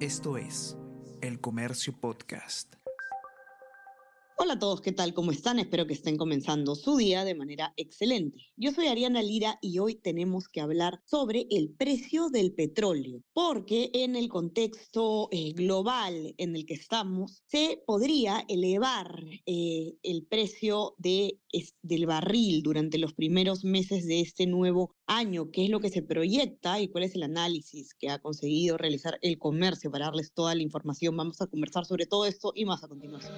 Esto es El Comercio Podcast. Hola a todos, ¿qué tal? ¿Cómo están? Espero que estén comenzando su día de manera excelente. Yo soy Ariana Lira y hoy tenemos que hablar sobre el precio del petróleo, porque en el contexto eh, global en el que estamos, se podría elevar eh, el precio de, del barril durante los primeros meses de este nuevo año, qué es lo que se proyecta y cuál es el análisis que ha conseguido realizar el comercio para darles toda la información. Vamos a conversar sobre todo esto y más a continuación.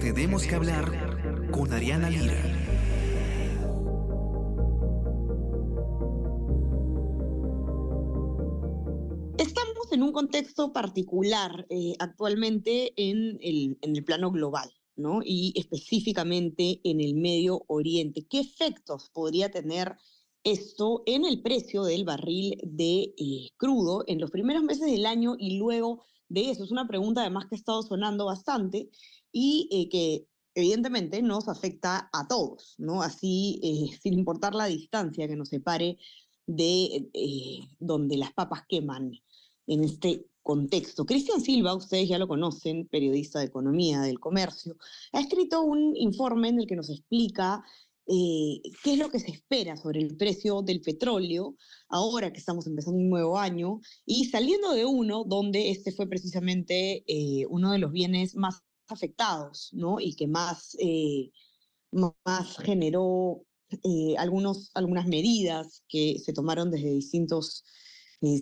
Tenemos que hablar con Ariana Lira. Estamos en un contexto particular eh, actualmente en el, en el plano global. ¿No? y específicamente en el Medio Oriente. ¿Qué efectos podría tener esto en el precio del barril de eh, crudo en los primeros meses del año y luego de eso? Es una pregunta además que ha estado sonando bastante y eh, que evidentemente nos afecta a todos, ¿no? Así, eh, sin importar la distancia que nos separe de donde las papas queman en este contexto. Cristian Silva, ustedes ya lo conocen, periodista de economía del comercio, ha escrito un informe en el que nos explica eh, qué es lo que se espera sobre el precio del petróleo ahora que estamos empezando un nuevo año y saliendo de uno donde este fue precisamente eh, uno de los bienes más afectados, ¿no? Y que más, eh, más generó algunos, algunas medidas que se tomaron desde distintos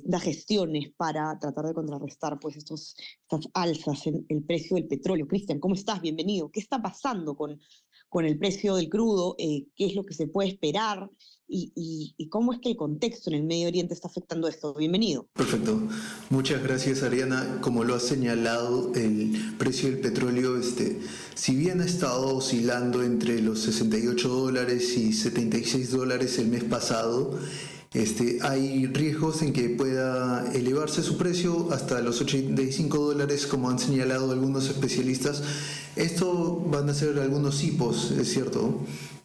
da gestiones para tratar de contrarrestar pues estos, estas alzas en el precio del petróleo. Cristian, ¿cómo estás? Bienvenido. ¿Qué está pasando con, con el precio del crudo? Eh, ¿Qué es lo que se puede esperar? Y, y, cómo es que el contexto en el Medio Oriente está afectando esto? Bienvenido. Perfecto. Muchas gracias, Ariana. Como lo ha señalado, el precio del petróleo, este, si bien ha estado oscilando entre los 68 dólares y 76 dólares el mes pasado, este, hay riesgos en que pueda elevarse su precio hasta los 85 dólares, como han señalado algunos especialistas. Esto van a ser algunos hipos, es cierto,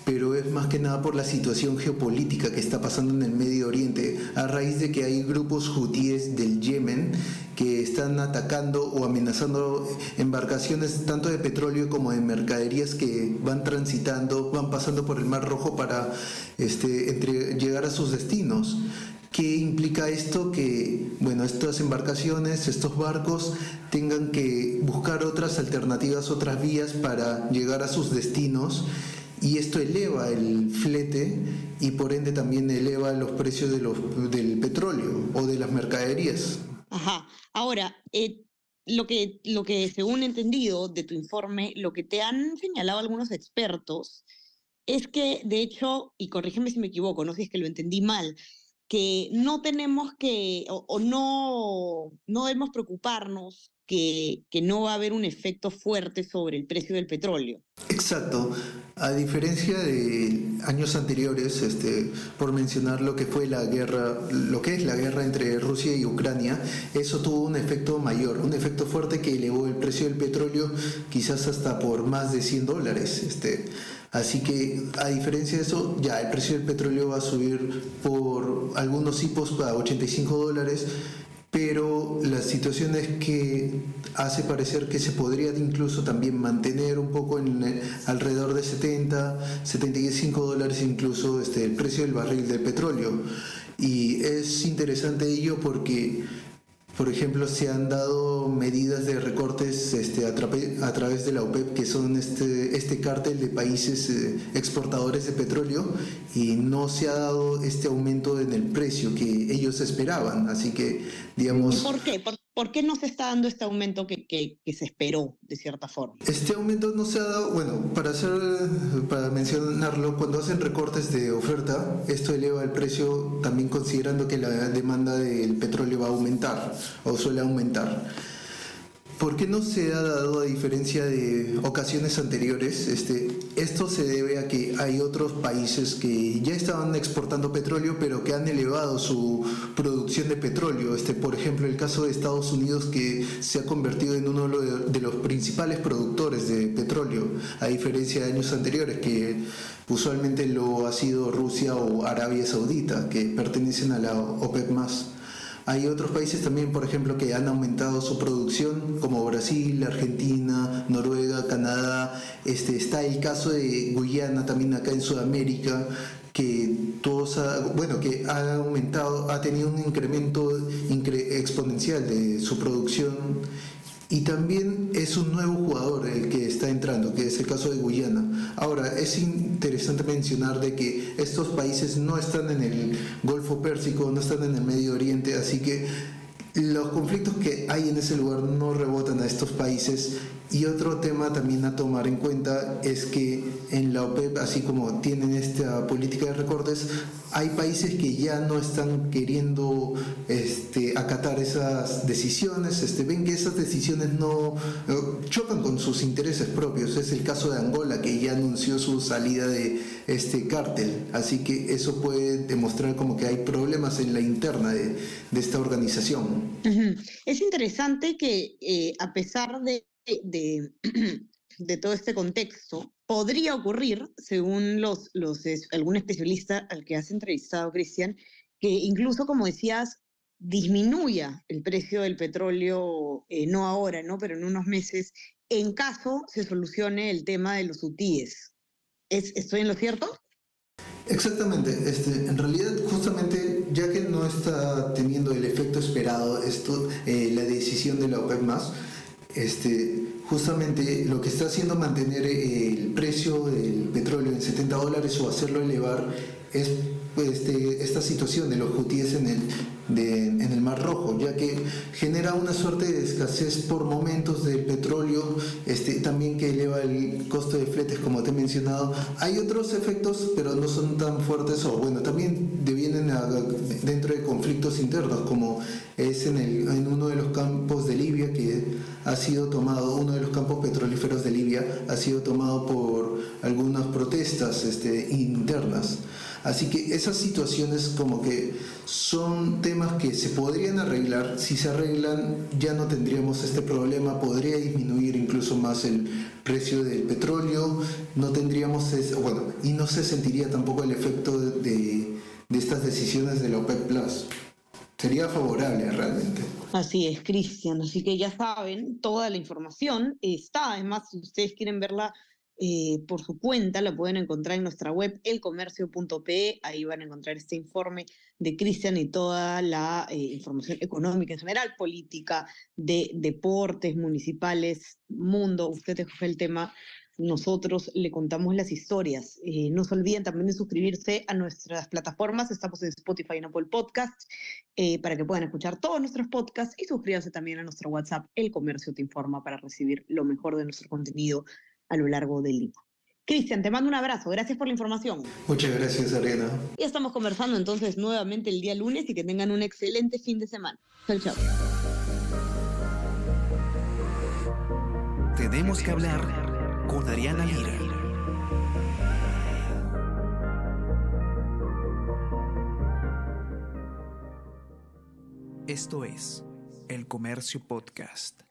pero es más que nada por la situación geopolítica que está pasando en el Medio Oriente, a raíz de que hay grupos hutíes del Yemen que están atacando o amenazando embarcaciones tanto de petróleo como de mercaderías que van transitando, van pasando por el Mar Rojo para este, llegar a sus destinos. ¿Qué implica esto? Que bueno, estas embarcaciones, estos barcos tengan que buscar otras alternativas, otras vías para llegar a sus destinos y esto eleva el flete y por ende también eleva los precios del petróleo o de las mercaderías. Ajá. Ahora, eh, lo, que, lo que según he entendido de tu informe, lo que te han señalado algunos expertos es que, de hecho, y corrígeme si me equivoco, no sé si es que lo entendí mal, que no tenemos que, o, no, no debemos preocuparnos que, no va a haber un efecto fuerte sobre el precio del petróleo. Exacto. A diferencia de años anteriores, este, por mencionar lo que fue la guerra, lo que es la guerra entre Rusia y Ucrania, eso tuvo un efecto mayor, un efecto fuerte que elevó el precio del petróleo quizás hasta por más de 100 dólares. Este, así que a diferencia de eso, ya el precio del petróleo va a subir por algunos hipos a 85 dólares pero la situación es que hace parecer que se podría incluso también mantener un poco en alrededor de 70, 75 dólares incluso este, el precio del barril de petróleo. Y es interesante ello porque por ejemplo, se han dado medidas de recortes este, a, través de la OPEP, que son este, este cártel de países eh, exportadores de petróleo, y no se ha dado este aumento en el precio que ellos esperaban. Así que, digamos... ¿Por qué? ¿Por qué no se está dando este aumento que, que, se esperó, de cierta forma? Este aumento no se ha dado, bueno, para, hacer, para mencionarlo, cuando hacen recortes de oferta, esto eleva el precio también considerando que la demanda del petróleo va a aumentar o suele aumentar. ¿Por qué no se ha dado, a diferencia de ocasiones anteriores? Este, esto se debe a que hay otros países que ya estaban exportando petróleo, pero que han elevado su producción de petróleo. Este, por ejemplo, el caso de Estados Unidos, que se ha convertido en uno de los principales productores de petróleo, a diferencia de años anteriores, que usualmente lo ha sido Rusia o Arabia Saudita, que pertenecen a la OPEP más. Hay otros países también, por ejemplo, que han aumentado su producción, como Brasil, Argentina, Noruega, Canadá. Este, está el caso de Guyana también acá en Sudamérica, que todos bueno que ha aumentado ha tenido un incremento exponencial de su producción y también es un nuevo jugador el que está entrando, que es el caso de Guyana. Ahora, es interesante mencionar de que estos países no están en el Golfo Pérsico, no están en el Medio Oriente, así que los conflictos que hay en ese lugar no rebotan a estos países y otro tema también a tomar en cuenta es que en la OPEP, así como tienen esta política de recortes, hay países que ya no están queriendo este, acatar esas decisiones, este, ven que esas decisiones no chocan con sus intereses propios. Es el caso de Angola, que ya anunció su salida de este cártel. Así que eso puede demostrar como que hay problemas en la interna de, esta organización. Es interesante que eh, a pesar de de, de todo este contexto, podría ocurrir, según los, los, algún especialista al que has entrevistado, Cristian, que incluso, como decías, disminuya el precio del petróleo, eh, no ahora, ¿no? pero en unos meses, en caso se solucione el tema de los UTIs. ¿Es, ¿Estoy en lo cierto? Exactamente, este, en realidad justamente ya que no está teniendo el efecto esperado esto, eh, la decisión de la OPEP más, este, justamente lo que está haciendo mantener el precio del petróleo en 70 dólares o hacerlo elevar es este, esta situación de los hutíes en el, en el Mar Rojo, ya que genera una suerte de escasez por momentos del petróleo, este, también que eleva el costo de fletes, como te he mencionado. Hay otros efectos, pero no son tan fuertes, o bueno, también devienen dentro de conflictos internos, como es en, el, en uno de los campos de Libia que ha sido tomado, uno de los campos petrolíferos de Libia ha sido tomado por algunas protestas este, internas. Así que esas situaciones como que son temas que se podrían arreglar. Si se arreglan ya no tendríamos este problema, podría disminuir incluso más el precio del petróleo, no tendríamos, bueno, y no se sentiría tampoco el efecto de, de estas decisiones de la OPEP Plus sería favorable realmente. Así es, Cristian. Así que ya saben, toda la información está. Además, si ustedes quieren verla eh, por su cuenta, la pueden encontrar en nuestra web elcomercio.pe. Ahí van a encontrar este informe de Cristian y toda la eh, información económica en general, política, de deportes municipales, mundo. Usted escoge el tema nosotros le contamos las historias. Eh, no se olviden también de suscribirse a nuestras plataformas. Estamos en Spotify y en Apple Podcasts eh, para que puedan escuchar todos nuestros podcasts y suscríbanse también a nuestro WhatsApp, El Comercio Te Informa, para recibir lo mejor de nuestro contenido a lo largo del día. Cristian, te mando un abrazo. Gracias por la información. Muchas gracias, Arena. Y estamos conversando entonces nuevamente el día lunes y que tengan un excelente fin de semana. Chao, chao. Tenemos que hablar con Ariana Lira. Esto es El Comercio Podcast.